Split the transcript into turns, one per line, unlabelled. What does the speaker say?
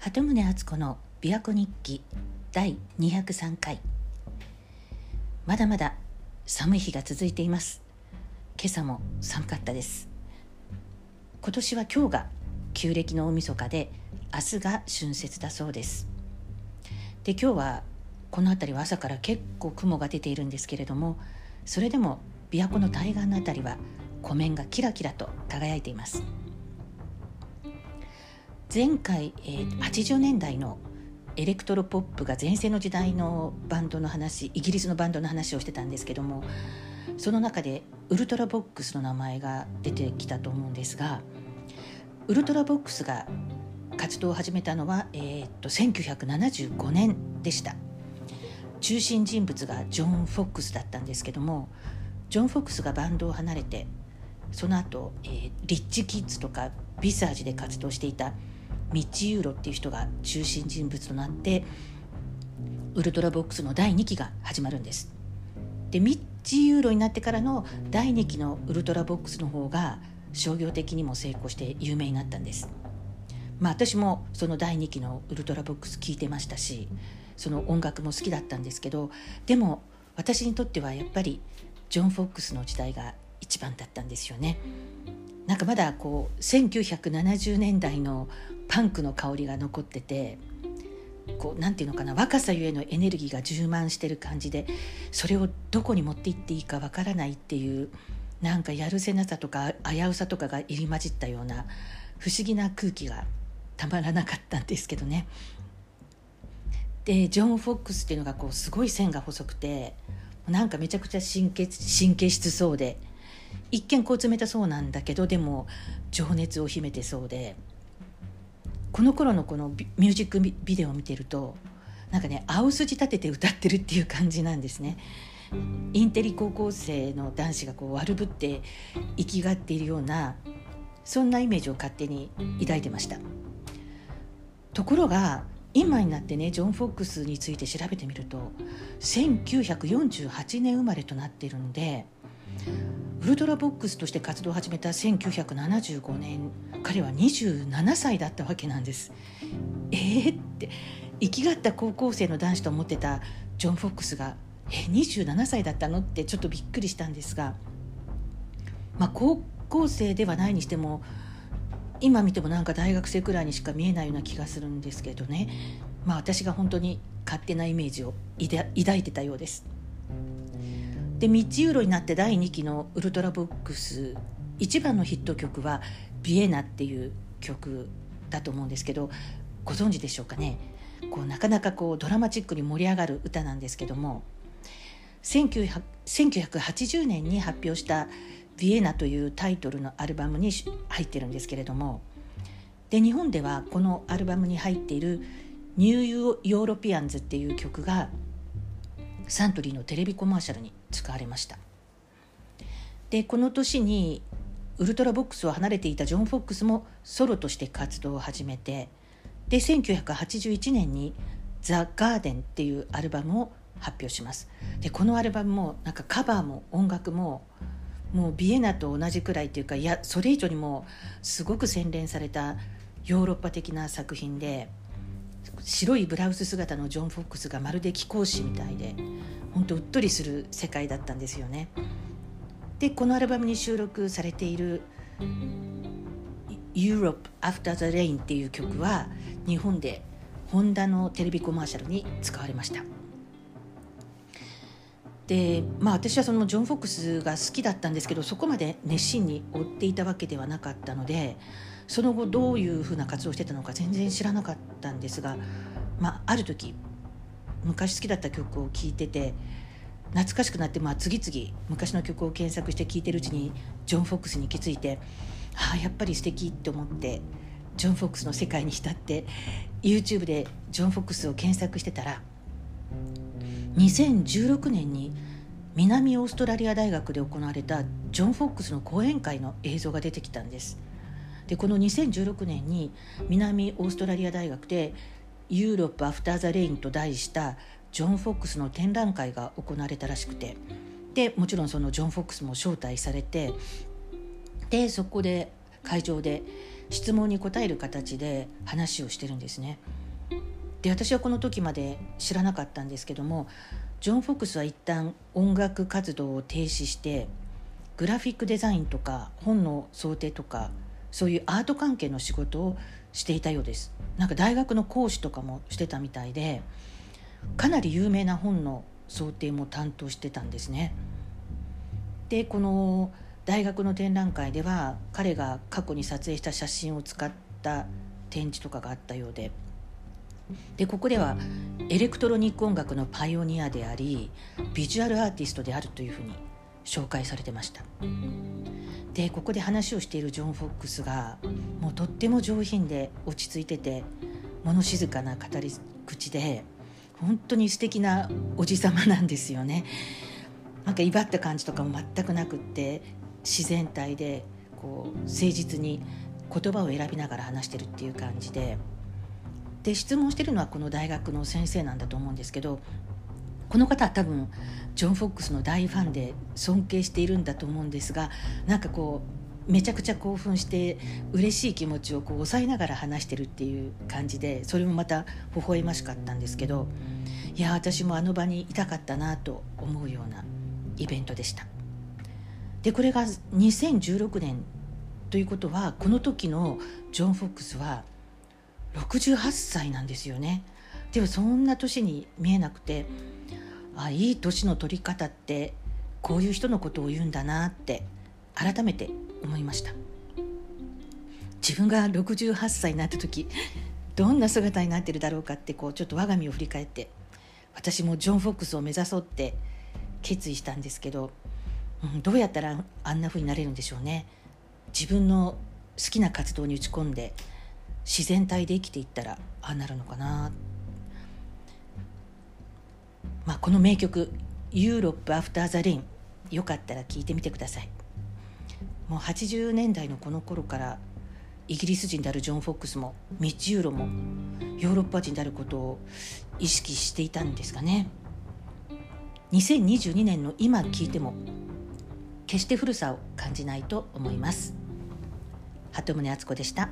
鳩宗敦子の琵琶湖日記第203回。まだまだ寒い日が続いています。今朝も寒かったです。今年は今日が旧暦の大晦日で明日が春節だそうです。で今日はこの辺りは朝から結構雲が出ているんですけれどもそれでも琵琶湖の対岸の辺りは湖面がキラキラと輝いています。前回、えー、80年代のエレクトロポップが全盛の時代のバンドの話イギリスのバンドの話をしてたんですけどもその中でウルトラボックスの名前が出てきたと思うんですがウルトラボックスが活動を始めたのは、えー、っと1975年でした。中心人物がジョン・フォックスだったんですけどもジョン・フォックスがバンドを離れてその後、えー、リッチ・キッズとかビサージで活動していたミッジ・ユーロっていう人が中心人物となってウルトラボックスの第2期が始まるんです。でミッジ・ユーロになってからの第2期のウルトラボックスの方が商業的にも成功して有名になったんです。まあ私もその第2期のウルトラボックス聞いてましたしその音楽も好きだったんですけどでも私にとってはやっぱりジョン・フォックスの時代が一番だったんですよね。んかまだこう1970年代のパンクの香りが残っててこうなんていうのかな若さゆえのエネルギーが充満してる感じでそれをどこに持っていっていいかわからないっていうなんかやるせなさとか危うさとかが入り混じったような不思議な空気がたまらなかったんですけどね。でジョン・フォックスっていうのがこうすごい線が細くてなんかめちゃくちゃ神経神経質そうで一見こう冷たそうなんだけどでも情熱を秘めてそうでこの頃のこのミュージックビデオを見てるとなんかね青筋立てて歌ってるっていう感じなんですね。インテリ高校生の男子がこう悪ぶって生きがっているようなそんなイメージを勝手に抱いてましたところが今になってねジョン・フォックスについて調べてみると1948年生まれとなっているんでウルトラボックスとして活動を始めた1975年彼は27歳だったわけなんです。えー、って生きがった高校生の男子と思ってたジョン・フォックスがえ27歳だったの？ってちょっとびっくりしたんですが、まあ、高校生ではないにしても今見てもなんか大学生くらいにしか見えないような気がするんですけどね。まあ私が本当に勝手なイメージを抱いてたようです。でミッチユーロになって第2期のウルトラボックス一番のヒット曲は「ビエナ」っていう曲だと思うんですけどご存知でしょうかね？こうなかなかこうドラマチックに盛り上がる歌なんですけども1980年に発表した「ビエナ」というタイトルのアルバムに入ってるんですけれどもで日本ではこのアルバムに入っている「ニューヨーロピアンズ」っていう曲がサントリーのテレビコマーシャルに使われました。でこの年にウルトラボックスを離れていたジョン・フォックスもソロとして活動を始めてで1981年に「ザ・ガーデン」っていうアルバムを発表します。でこのアルバムもなんかカバーも音楽ももうビエナと同じくらいっていうかいやそれ以上にもすごく洗練されたヨーロッパ的な作品で白いブラウス姿のジョン・フォックスがまるで貴公子みたいで本当うっとりする世界だったんですよね。でこのアルバムに収録されている「Europe After the Rain」っていう曲は日本でホンダのテレビコマーシャルに使われました。でまあ私はそのジョン・フォックスが好きだったんですけどそこまで熱心に追っていたわけではなかったのでその後どういうふうな活動をしてたのか全然知らなかったんですが、まあ、ある時昔好きだった曲を聴いてて懐かしくなって、まあ、次々昔の曲を検索して聴いてるうちにジョン・フォックスに行き着いてああやっぱり素敵って思ってジョン・フォックスの世界に浸って YouTube でジョン・フォックスを検索してたら2016年に南オーストラリア大学で行われたジョン・フォックスの講演会の映像が出てきたんです。でこの2016年に南オーストラリア大学で「ユーロップ・アフター・ザ・レイン」と題したジョン・フォックスの展覧会が行われたらしくてでもちろんそのジョン・フォックスも招待されてでそこで会場で質問に答える形で話をしてるんですね。で私はこの時まで知らなかったんですけどもジョン・フォックスは一旦音楽活動を停止してグラフィックデザインとか本の想定とかそういうアート関係の仕事をしていたようです。なんか大学の講師とかもしてたみたいでかなり有名な本の想定も担当してたんですね。でこの大学の展覧会では彼が過去に撮影した写真を使った展示とかがあったようで。でここではエレクトロニック音楽のパイオニアでありビジュアルアーティストであるというふうに紹介されてました。でここで話をしているジョン・フォックスがもうとっても上品で落ち着いてて物静かな語り口で本当に素敵なおじさまなんですよね。なんか威張った感じとかも全くなくって自然体でこう誠実に言葉を選びながら話してるっていう感じで。で質問してるのはこの大学の先生なんだと思うんですけどこの方は多分ジョン・フォックスの大ファンで尊敬しているんだと思うんですがなんかこうめちゃくちゃ興奮して嬉しい気持ちをこう抑えながら話してるっていう感じでそれもまた微笑ましかったんですけどいや私もあの場にいたかったなと思うようなイベントでした。でこれが2016年ということはこの時のジョン・フォックスは68歳なんですよね。でもそんな年に見えなくてあいい年の取り方ってこういう人のことを言うんだなって改めて思いました。自分が68歳になった時どんな姿になってるだろうかってこうちょっと我が身を振り返って私もジョン・フォックスを目指そうって決意したんですけど、うん、どうやったらあんな風になれるんでしょうね。自分の好きな活動に打ち込んで自然体で生きていったらああなるのかなって。まあこの名曲「ユーロップ・アフター・ザ・レイン」よかったら聴いてみてください。もう80年代のこの頃からイギリス人であるジョン・フォックスもミッジ・ユーロもヨーロッパ人であることを意識していたんですかね。2022年の今聞いても決して古さを感じないと思います。鳩宗敦子でした。